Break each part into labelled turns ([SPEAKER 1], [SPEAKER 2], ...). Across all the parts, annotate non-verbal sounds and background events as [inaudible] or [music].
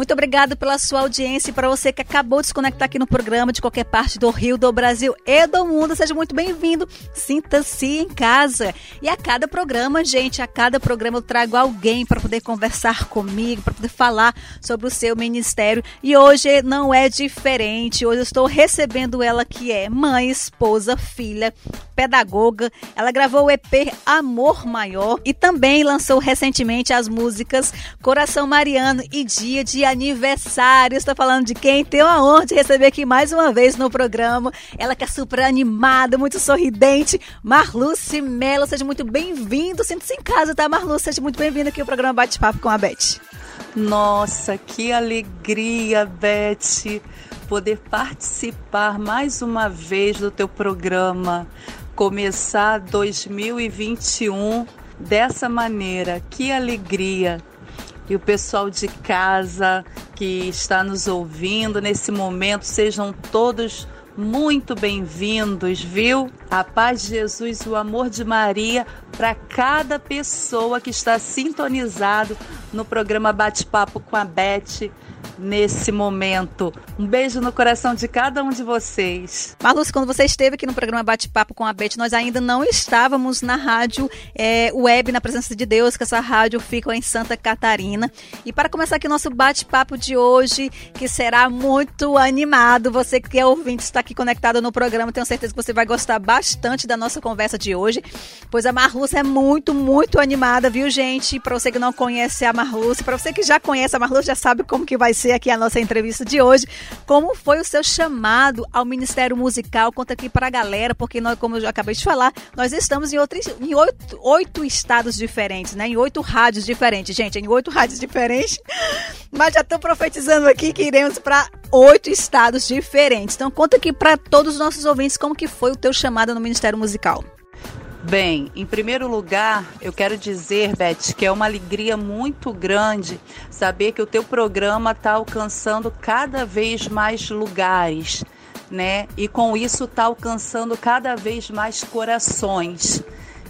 [SPEAKER 1] Muito obrigado pela sua audiência e para você que acabou de se conectar aqui no programa de qualquer parte do Rio, do Brasil e do mundo. Seja muito bem-vindo. Sinta-se em casa. E a cada programa, gente, a cada programa eu trago alguém para poder conversar comigo, para poder falar sobre o seu ministério. E hoje não é diferente. Hoje eu estou recebendo ela que é mãe, esposa, filha, pedagoga. Ela gravou o EP Amor Maior e também lançou recentemente as músicas Coração Mariano e Dia de Aniversário. Estou falando de quem tem a honra de receber aqui mais uma vez no programa. Ela que é super animada, muito sorridente, Marluce Mello. Seja muito bem-vindo. Sinta-se em casa, tá, Marluce? Seja muito bem-vindo aqui ao programa Bate-Papo com a Beth.
[SPEAKER 2] Nossa, que alegria, Beth, poder participar mais uma vez do teu programa começar 2021 dessa maneira. Que alegria! E o pessoal de casa que está nos ouvindo nesse momento, sejam todos muito bem-vindos, viu? A paz de Jesus, o amor de Maria para cada pessoa que está sintonizado no programa Bate-Papo com a Beth nesse momento. Um beijo no coração de cada um de vocês.
[SPEAKER 1] Marluce, quando você esteve aqui no programa Bate-Papo com a Beth, nós ainda não estávamos na rádio é, web, na presença de Deus, que essa rádio fica em Santa Catarina. E para começar aqui nosso bate-papo de hoje, que será muito animado, você que é ouvinte, está aqui conectado no programa, tenho certeza que você vai gostar bastante da nossa conversa de hoje, pois a Marluce é muito, muito animada, viu, gente? Para você que não conhece a Marluce, para você que já conhece a Marluce, já sabe como que vai ser aqui a nossa entrevista de hoje. Como foi o seu chamado ao Ministério Musical? Conta aqui para a galera, porque nós, como eu já acabei de falar, nós estamos em, outros, em oito, oito estados diferentes, né? Em oito rádios diferentes. Gente, em oito rádios diferentes. [laughs] Mas já estou profetizando aqui que iremos para oito estados diferentes. Então conta aqui para todos os nossos ouvintes como que foi o teu chamado no Ministério Musical.
[SPEAKER 2] Bem, em primeiro lugar, eu quero dizer, Beth, que é uma alegria muito grande saber que o teu programa está alcançando cada vez mais lugares, né? E com isso está alcançando cada vez mais corações.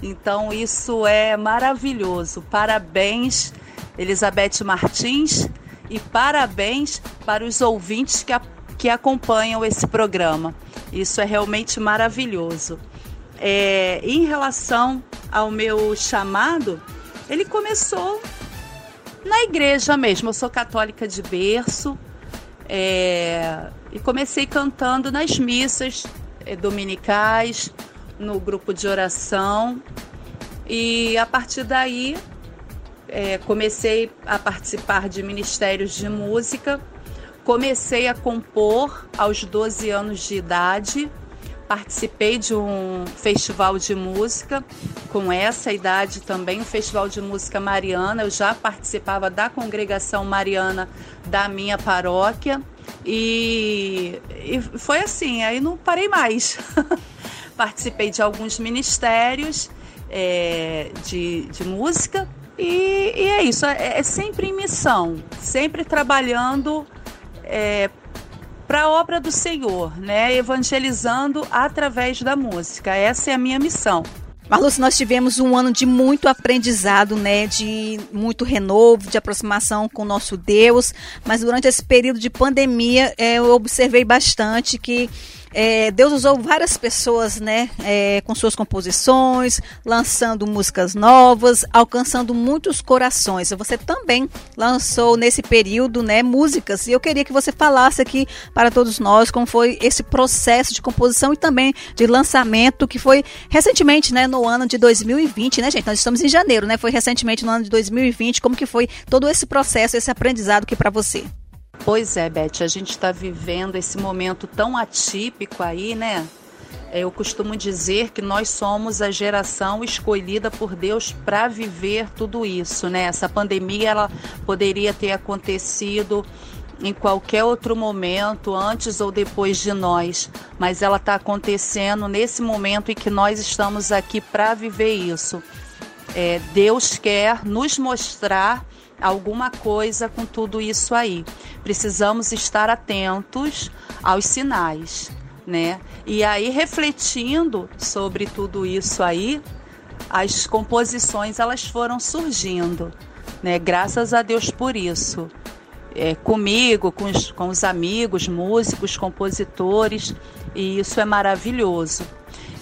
[SPEAKER 2] Então isso é maravilhoso. Parabéns, Elizabeth Martins, e parabéns para os ouvintes que, a, que acompanham esse programa. Isso é realmente maravilhoso. É, em relação ao meu chamado, ele começou na igreja mesmo. Eu sou católica de berço é, e comecei cantando nas missas é, dominicais, no grupo de oração. E a partir daí é, comecei a participar de ministérios de música. Comecei a compor aos 12 anos de idade participei de um festival de música com essa idade também, um festival de música mariana. Eu já participava da congregação mariana da minha paróquia e, e foi assim, aí não parei mais. [laughs] participei de alguns ministérios é, de, de música e, e, é isso, é, é sempre em missão, sempre trabalhando é, para a obra do Senhor, né? Evangelizando através da música. Essa é a minha missão.
[SPEAKER 1] Marluce, nós tivemos um ano de muito aprendizado, né? De muito renovo, de aproximação com o nosso Deus. Mas durante esse período de pandemia, é, eu observei bastante que é, Deus usou várias pessoas, né, é, com suas composições, lançando músicas novas, alcançando muitos corações. Você também lançou nesse período, né, músicas. E eu queria que você falasse aqui para todos nós como foi esse processo de composição e também de lançamento que foi recentemente, né, no ano de 2020, né, gente? Nós estamos em janeiro, né? Foi recentemente no ano de 2020. Como que foi todo esse processo, esse aprendizado aqui para você?
[SPEAKER 2] Pois é, Beth, a gente está vivendo esse momento tão atípico aí, né? Eu costumo dizer que nós somos a geração escolhida por Deus para viver tudo isso, né? Essa pandemia ela poderia ter acontecido em qualquer outro momento, antes ou depois de nós, mas ela está acontecendo nesse momento em que nós estamos aqui para viver isso. É, Deus quer nos mostrar alguma coisa com tudo isso aí. Precisamos estar atentos aos sinais, né? E aí refletindo sobre tudo isso aí, as composições elas foram surgindo, né? Graças a Deus por isso. é, comigo, com os, com os amigos, músicos, compositores, e isso é maravilhoso.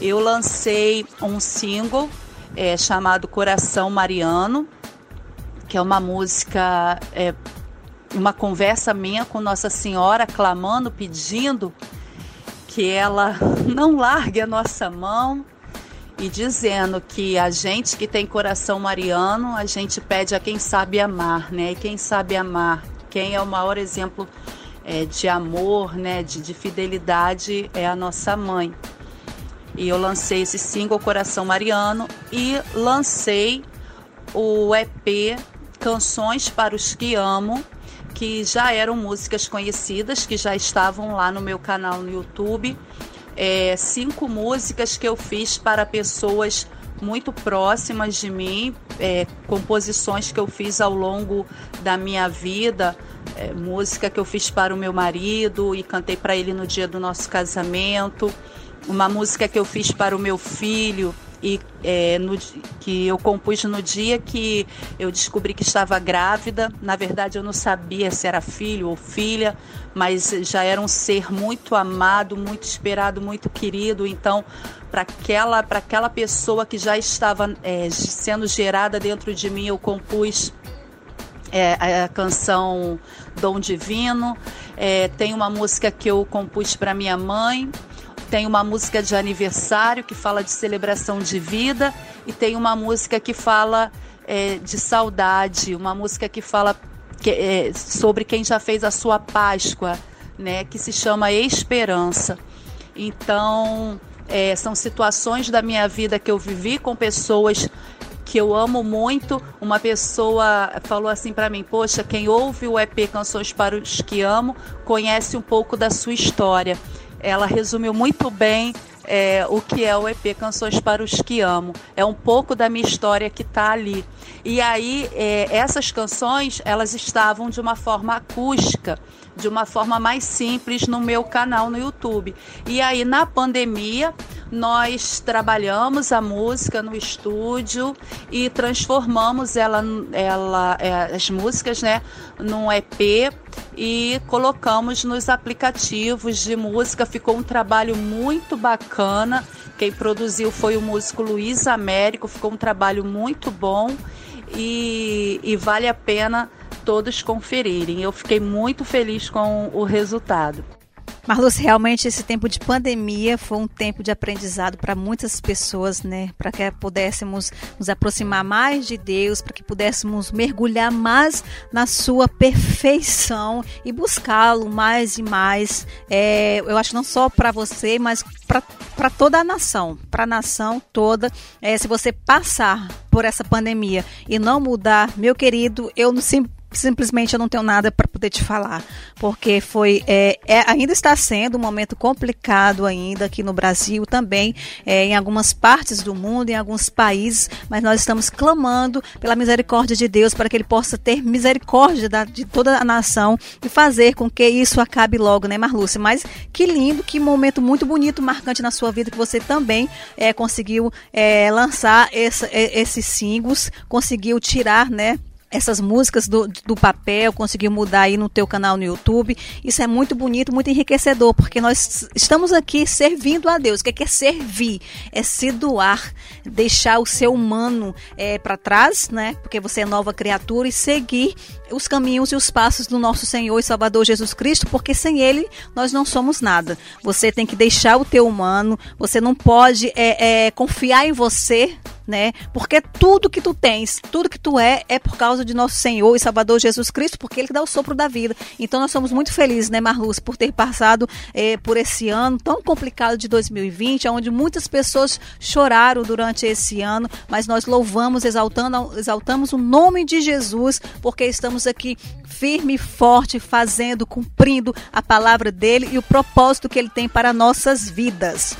[SPEAKER 2] Eu lancei um single é, chamado Coração Mariano, que é uma música, é, uma conversa minha com Nossa Senhora, clamando, pedindo que ela [laughs] não largue a nossa mão e dizendo que a gente que tem coração mariano, a gente pede a quem sabe amar, né? E quem sabe amar, quem é o maior exemplo é, de amor, né? De, de fidelidade é a nossa mãe. E eu lancei esse single Coração Mariano e lancei o EP Canções para os que Amo, que já eram músicas conhecidas, que já estavam lá no meu canal no YouTube. É, cinco músicas que eu fiz para pessoas muito próximas de mim, é, composições que eu fiz ao longo da minha vida, é, música que eu fiz para o meu marido e cantei para ele no dia do nosso casamento, uma música que eu fiz para o meu filho e é, no, que eu compus no dia que eu descobri que estava grávida. Na verdade, eu não sabia se era filho ou filha, mas já era um ser muito amado, muito esperado, muito querido. Então, para aquela, aquela pessoa que já estava é, sendo gerada dentro de mim, eu compus é, a canção Dom Divino. É, tem uma música que eu compus para minha mãe tem uma música de aniversário que fala de celebração de vida e tem uma música que fala é, de saudade, uma música que fala que, é, sobre quem já fez a sua Páscoa, né, que se chama Esperança. Então, é, são situações da minha vida que eu vivi com pessoas que eu amo muito. Uma pessoa falou assim para mim: Poxa, quem ouve o EP Canções para os que Amo conhece um pouco da sua história ela resumiu muito bem é, o que é o EP Canções para os que Amo. É um pouco da minha história que está ali. E aí, é, essas canções, elas estavam de uma forma acústica, de uma forma mais simples no meu canal no YouTube. E aí, na pandemia, nós trabalhamos a música no estúdio e transformamos ela, ela é, as músicas, né, num EP e colocamos nos aplicativos de música. Ficou um trabalho muito bacana. Quem produziu foi o músico Luiz Américo. Ficou um trabalho muito bom e, e vale a pena todos conferirem. Eu fiquei muito feliz com o resultado.
[SPEAKER 1] Marluz, realmente esse tempo de pandemia foi um tempo de aprendizado para muitas pessoas, né? Para que pudéssemos nos aproximar mais de Deus, para que pudéssemos mergulhar mais na sua perfeição e buscá-lo mais e mais. É, eu acho não só para você, mas para toda a nação, para a nação toda. É, se você passar por essa pandemia e não mudar, meu querido, eu não sim, simplesmente eu não tenho nada para poder te falar, porque foi é, é, ainda está sendo um momento complicado ainda aqui no Brasil também, é, em algumas partes do mundo, em alguns países, mas nós estamos clamando pela misericórdia de Deus para que Ele possa ter misericórdia da, de toda a nação e fazer com que isso acabe logo, né, Marlúcia? Mas que lindo, que momento muito bonito, marcante na sua vida que você também é, conseguiu é, lançar essa, é, esses singles, conseguiu tirar, né? Essas músicas do, do papel, conseguiu mudar aí no teu canal no YouTube. Isso é muito bonito, muito enriquecedor, porque nós estamos aqui servindo a Deus. O que é, servir? É se doar, deixar o ser humano é, para trás, né? Porque você é nova criatura e seguir os caminhos e os passos do nosso Senhor e Salvador Jesus Cristo, porque sem Ele nós não somos nada. Você tem que deixar o teu humano, você não pode é, é, confiar em você, né? Porque tudo que tu tens, tudo que tu é, é por causa de nosso Senhor e Salvador Jesus Cristo, porque Ele dá o sopro da vida. Então nós somos muito felizes, né, Marluz, por ter passado é, por esse ano tão complicado de 2020, onde muitas pessoas choraram durante esse ano, mas nós louvamos, exaltando, exaltamos o nome de Jesus, porque estamos aqui firme e forte, fazendo, cumprindo a palavra dele e o propósito que ele tem para nossas vidas.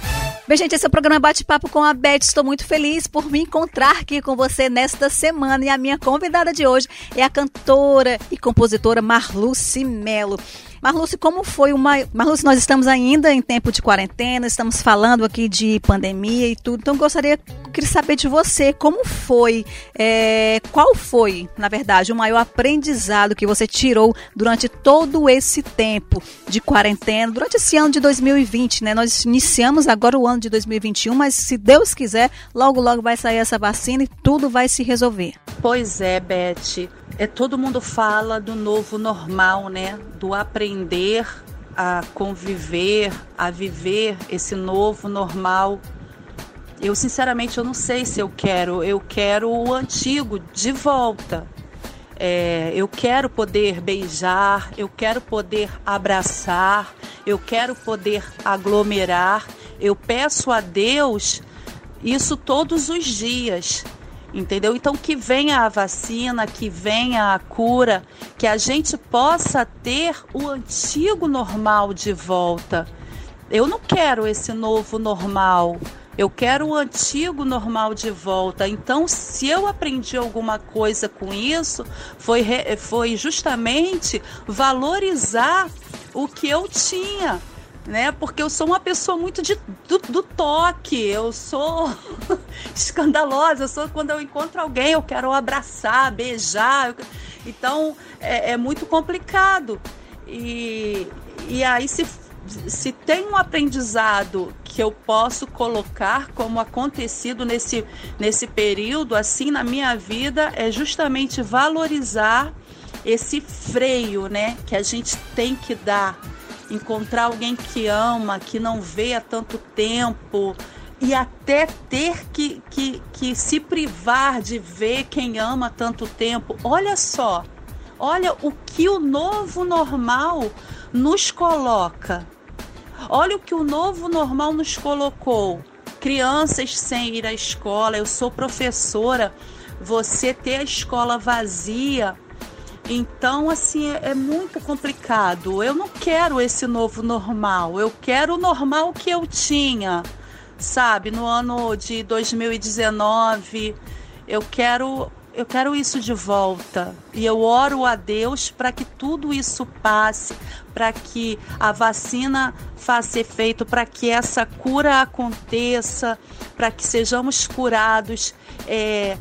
[SPEAKER 1] Bem, gente, esse é o programa Bate-Papo com a Beth. Estou muito feliz por me encontrar aqui com você nesta semana. E a minha convidada de hoje é a cantora e compositora Marluce Melo. Marluce, como foi uma. Marluce, nós estamos ainda em tempo de quarentena, estamos falando aqui de pandemia e tudo, então gostaria queria saber de você, como foi, é, qual foi, na verdade, o maior aprendizado que você tirou durante todo esse tempo de quarentena, durante esse ano de 2020, né? Nós iniciamos agora o ano de 2021, mas se Deus quiser, logo, logo vai sair essa vacina e tudo vai se resolver.
[SPEAKER 2] Pois é, Beth. É, todo mundo fala do novo normal, né? Do aprender a conviver, a viver esse novo normal. Eu sinceramente eu não sei se eu quero. Eu quero o antigo de volta. É, eu quero poder beijar, eu quero poder abraçar, eu quero poder aglomerar. Eu peço a Deus isso todos os dias entendeu? Então que venha a vacina, que venha a cura, que a gente possa ter o antigo normal de volta. Eu não quero esse novo normal. Eu quero o antigo normal de volta. Então, se eu aprendi alguma coisa com isso, foi, foi justamente valorizar o que eu tinha né? Porque eu sou uma pessoa muito de, do, do toque, eu sou [laughs] escandalosa, eu sou quando eu encontro alguém, eu quero abraçar, beijar. Eu, então é, é, muito complicado. E, e aí se, se tem um aprendizado que eu posso colocar como acontecido nesse, nesse período, assim, na minha vida, é justamente valorizar esse freio, né, que a gente tem que dar encontrar alguém que ama, que não vê há tanto tempo, e até ter que, que, que se privar de ver quem ama tanto tempo. Olha só, olha o que o novo normal nos coloca. Olha o que o novo normal nos colocou. Crianças sem ir à escola, eu sou professora, você ter a escola vazia então, assim, é, é, muito complicado. Eu não quero esse novo normal. Eu quero o normal que eu tinha, sabe? No ano de 2019, eu quero eu quero isso de volta. E eu oro a Deus para que tudo isso passe, para que a vacina faça efeito, para que essa cura aconteça, para que sejamos curados. É,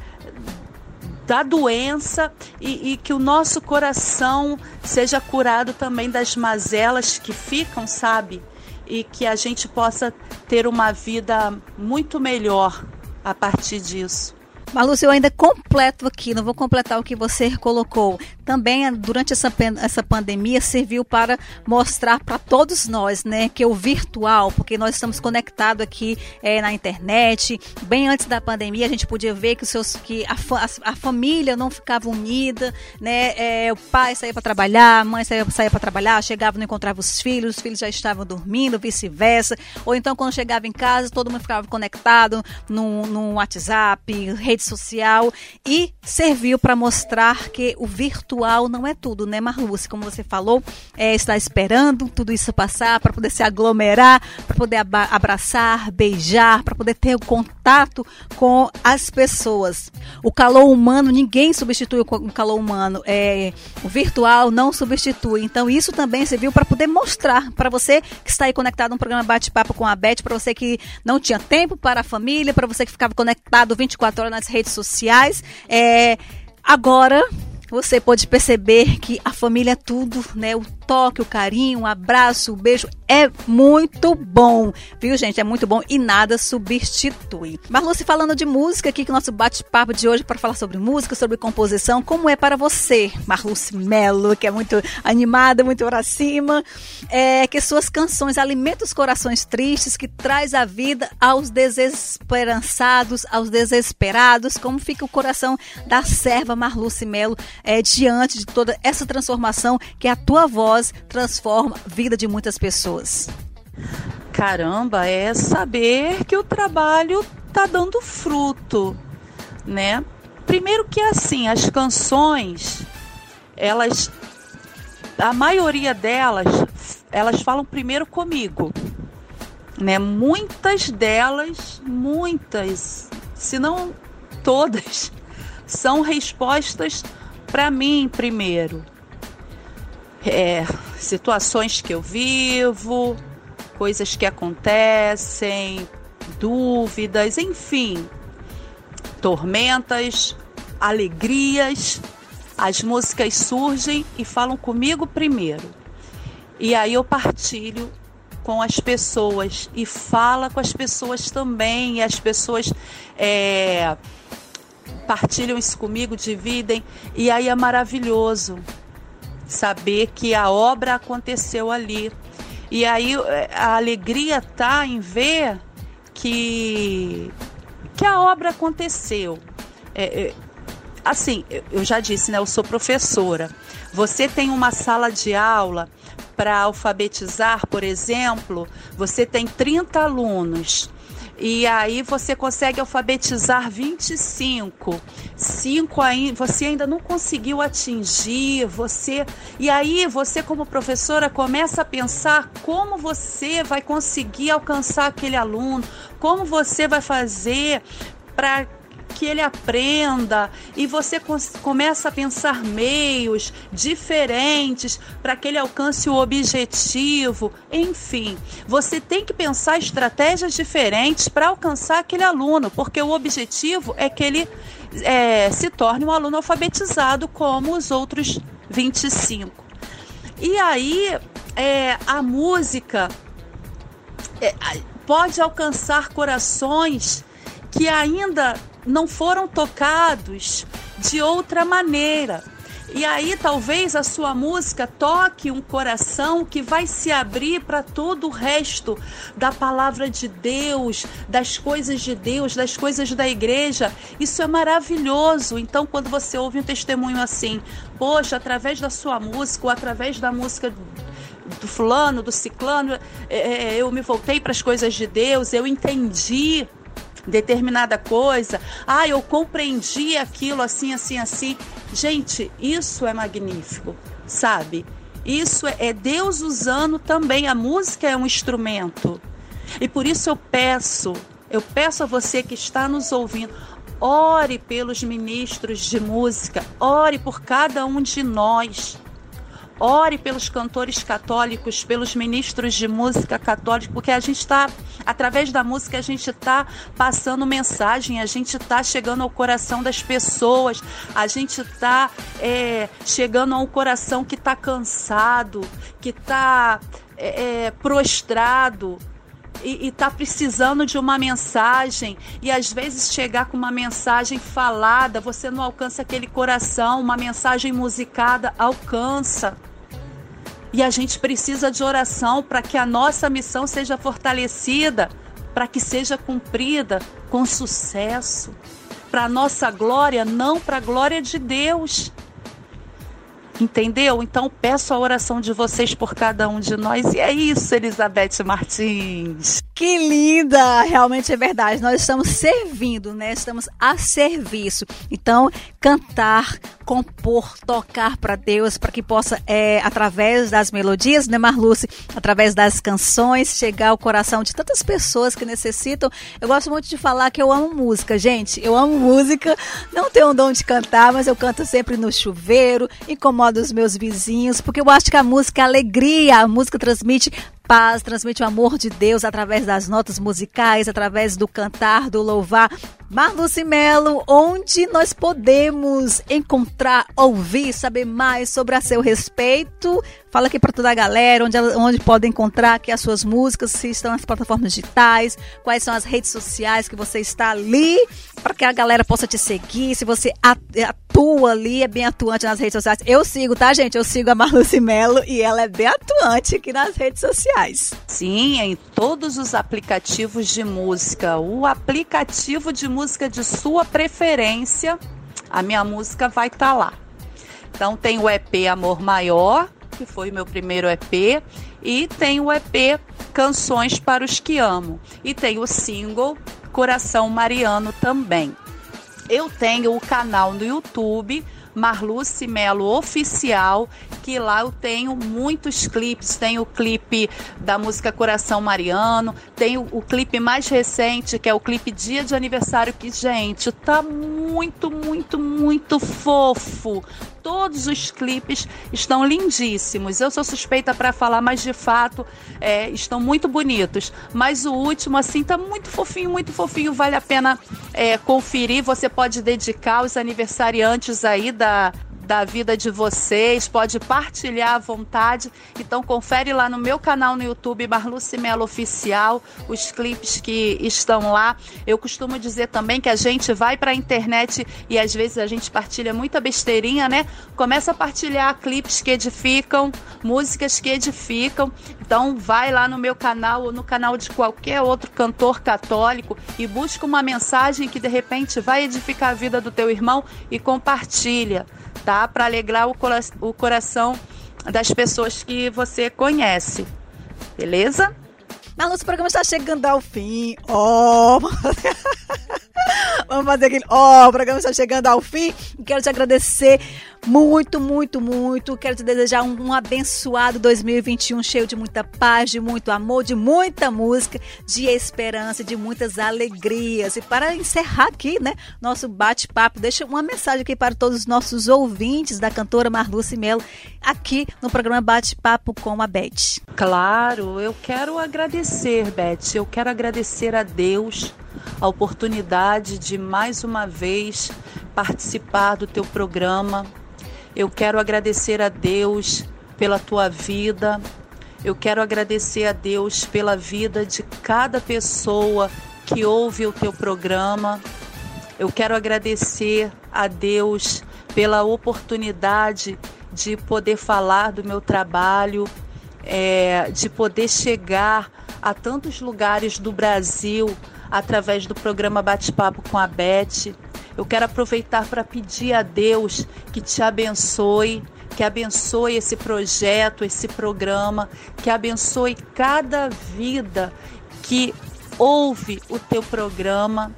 [SPEAKER 2] da doença e, e, que o nosso coração seja curado também das mazelas que ficam, sabe? E que a gente possa ter uma vida muito melhor a partir disso.
[SPEAKER 1] Malúcia, eu ainda completo aqui, não vou completar o que você colocou. Também, durante essa, essa pandemia, serviu para mostrar para todos nós, né, que o virtual, porque nós estamos conectados aqui é, na internet. Bem antes da pandemia, a gente podia ver que, os seus, que a, a, a família não ficava unida, né, é, o pai saía para trabalhar, a mãe saía, saía para trabalhar, chegava não encontrava os filhos, os filhos já estavam dormindo, vice-versa. Ou então, quando chegava em casa, todo mundo ficava conectado no, no WhatsApp, rede social e serviu para mostrar que o virtual não é tudo, né, Marluce? Como você falou, é, está esperando tudo isso passar para poder se aglomerar, para poder abraçar, beijar, para poder ter o contato com as pessoas. O calor humano, ninguém substitui o calor humano. É, o virtual não substitui. Então, isso também serviu para poder mostrar para você que está aí conectado no programa Bate-Papo com a Beth, para você que não tinha tempo para a família, para você que ficava conectado 24 horas nas redes sociais. É, agora você pode perceber que a família é tudo, né? O toque, o carinho, o abraço, o beijo é muito bom, viu, gente? É muito bom e nada substitui. Marluce, falando de música aqui, que o nosso bate-papo de hoje para falar sobre música, sobre composição, como é para você, Marluce Melo, que é muito animada, muito para cima, é, que suas canções alimentam os corações tristes, que traz a vida aos desesperançados, aos desesperados, como fica o coração da serva Marluce Melo é, diante de toda essa transformação que a tua voz transforma a vida de muitas pessoas?
[SPEAKER 2] Caramba, é saber que o trabalho tá dando fruto, né? Primeiro que assim, as canções, elas a maioria delas, elas falam primeiro comigo, né? Muitas delas, muitas, se não todas, [laughs] são respostas para mim primeiro é, situações que eu vivo, coisas que acontecem, dúvidas, enfim. tormentas, alegrias. As músicas surgem e falam comigo primeiro. E aí eu partilho com as pessoas e fala com as pessoas também. E as pessoas é, partilham isso comigo, dividem. E aí é maravilhoso saber que a obra aconteceu ali. E aí é, a alegria tá em ver que, que a obra aconteceu. É, é, assim, eu já disse, né? Eu sou professora. Você tem uma sala de aula para alfabetizar, por exemplo, você tem 30 alunos. E aí você consegue alfabetizar 25. Cinco aí você ainda não conseguiu atingir, você e aí você como professora começa a pensar como você vai conseguir alcançar aquele aluno, como você vai fazer para que ele aprenda e você começa a pensar meios diferentes para que ele alcance o objetivo. Enfim, você tem que pensar estratégias diferentes para alcançar aquele aluno, porque o objetivo é que ele é, se torne um aluno alfabetizado como os outros 25. E aí, é, a música é, pode alcançar corações que ainda não foram tocados de outra maneira. E aí talvez a sua música toque um coração que vai se abrir para todo o resto da palavra de Deus, das coisas de Deus, das coisas da igreja. Isso é maravilhoso. Então, quando você ouve um testemunho assim, poxa, através da sua música ou através da música do fulano, do ciclano, é, é eu me voltei para as coisas de Deus, eu entendi determinada coisa, ah, eu compreendi aquilo assim, assim, assim. Gente, isso é magnífico, sabe? Isso é Deus usando também. A música é um instrumento. E por isso eu peço, eu peço a você que está nos ouvindo, ore pelos ministros de música, ore por cada um de nós. Ore pelos cantores católicos, pelos ministros de música católica, porque a gente está, através da música, a gente está passando mensagem, a gente está chegando ao coração das pessoas, a gente está é, chegando a um coração que está cansado, que está é, é, prostrado, e está precisando de uma mensagem e às vezes chegar com uma mensagem falada, você não alcança aquele coração, uma mensagem musicada alcança. E a gente precisa de oração para que a nossa missão seja fortalecida, para que seja cumprida com sucesso, para a nossa glória, não para a glória de Deus. Entendeu? Então peço a oração de vocês por cada um de nós. E é isso, Elizabeth Martins.
[SPEAKER 1] Que linda! Realmente é verdade. Nós estamos servindo, né? Estamos a serviço. Então, cantar, compor, tocar para Deus, para que possa, é, através das melodias, né, Marluce? Através das canções, chegar ao coração de tantas pessoas que necessitam. Eu gosto muito de falar que eu amo música, gente. Eu amo música. Não tenho o dom de cantar, mas eu canto sempre no chuveiro, dos meus vizinhos, porque eu acho que a música é alegria, a música transmite paz, transmite o amor de Deus através das notas musicais, através do cantar, do louvar. Marluce Melo, onde nós podemos encontrar, ouvir, saber mais sobre a seu respeito? Fala aqui para toda a galera onde, onde pode encontrar aqui as suas músicas, se estão nas plataformas digitais, quais são as redes sociais que você está ali, para que a galera possa te seguir, se você atua ali, é bem atuante nas redes sociais. Eu sigo, tá, gente? Eu sigo a Marluce Melo e ela é bem atuante aqui nas redes sociais.
[SPEAKER 2] Sim, em todos os aplicativos de música. O aplicativo de música de sua preferência, a minha música vai estar tá lá. Então tem o EP Amor Maior, que foi o meu primeiro EP, e tem o EP Canções para os que Amo, e tem o single Coração Mariano também. Eu tenho o canal no YouTube Marluce Melo Oficial, que lá eu tenho muitos clipes. Tem o clipe da música Coração Mariano, tem o, o clipe mais recente, que é o clipe Dia de Aniversário, que, gente, tá muito, muito, muito fofo todos os clipes estão lindíssimos. Eu sou suspeita para falar, mas de fato é, estão muito bonitos. Mas o último, assim, tá muito fofinho, muito fofinho. Vale a pena é, conferir. Você pode dedicar os aniversariantes aí da, da vida de vocês, pode partilhar à vontade. Então confere lá no meu canal no YouTube, Marluce Melo Oficial, os clipes que estão lá. Eu costumo dizer também que a gente vai para a internet e às vezes a gente partilha muita besteirinha, né? Começa a partilhar clipes que edificam, músicas que edificam. Então vai lá no meu canal ou no canal de qualquer outro cantor católico e busca uma mensagem que de repente vai edificar a vida do teu irmão e compartilha tá? Para alegrar o, cora o coração das pessoas que você conhece. Beleza?
[SPEAKER 1] Mas nosso programa está chegando ao fim. Oh! [laughs] Vamos fazer aquele. Ó, oh, o programa está chegando ao fim. Quero te agradecer muito, muito, muito. Quero te desejar um, um, abençoado 2021 cheio de muita paz, de muito amor, de muita música, de esperança, de muitas alegrias. E para encerrar aqui, né, nosso bate-papo, deixa uma mensagem aqui para todos os nossos ouvintes da cantora Marluce Melo, aqui no programa Bate-Papo com a Beth.
[SPEAKER 2] Claro, eu quero agradecer, Beth. Eu quero agradecer a Deus a oportunidade de mais uma vez participar do teu programa. Eu quero agradecer a Deus pela tua vida. Eu quero agradecer a Deus pela vida de cada pessoa que ouve o teu programa. Eu quero agradecer a Deus pela oportunidade de poder falar do meu trabalho, é, de poder chegar a tantos lugares do Brasil através do programa Bate-Papo com a Beth. Eu quero aproveitar para pedir a Deus que te abençoe, que abençoe esse projeto, esse programa, que abençoe cada vida que ouve o teu programa.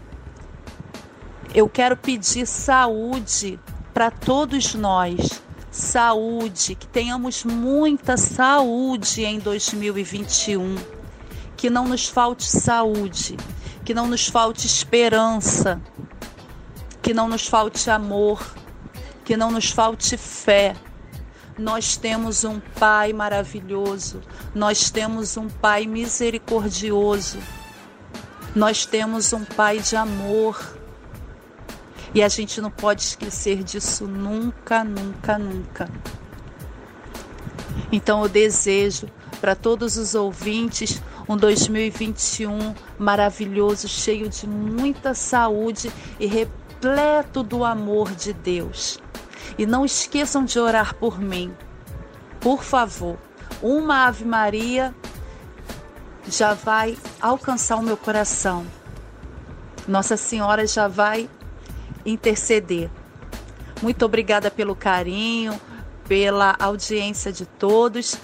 [SPEAKER 2] Eu quero pedir saúde para todos nós. Saúde, que tenhamos muita saúde em 2021. Que não nos falte saúde, que não nos falte esperança, que não nos falte amor, que não nos falte fé. Nós temos um Pai maravilhoso, nós temos um Pai misericordioso, nós temos um Pai de amor. E a gente não pode esquecer disso nunca, nunca, nunca. Então eu desejo para todos os ouvintes um 2021 maravilhoso, cheio de muita saúde e repleto do amor de Deus. E não esqueçam de orar por mim. Por favor, uma Ave Maria já vai alcançar o meu coração. Nossa Senhora já vai interceder. Muito obrigada pelo carinho, pela audiência de todos.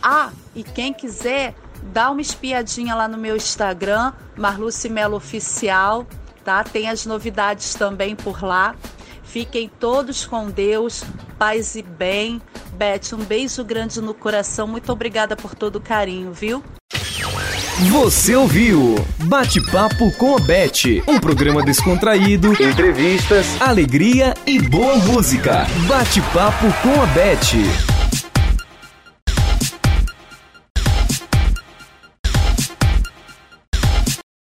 [SPEAKER 2] Ah, e quem quiser dá uma espiadinha lá no meu Instagram, Marluce Melo Oficial, tá? Tem as novidades também por lá. Fiquem todos com Deus, paz e bem. Beth, um beijo grande no coração. Muito obrigada por todo o carinho, viu?
[SPEAKER 3] Você ouviu Bate-Papo com a Beth, um programa descontraído, entrevistas, alegria e boa música. Bate-Papo com a Beth.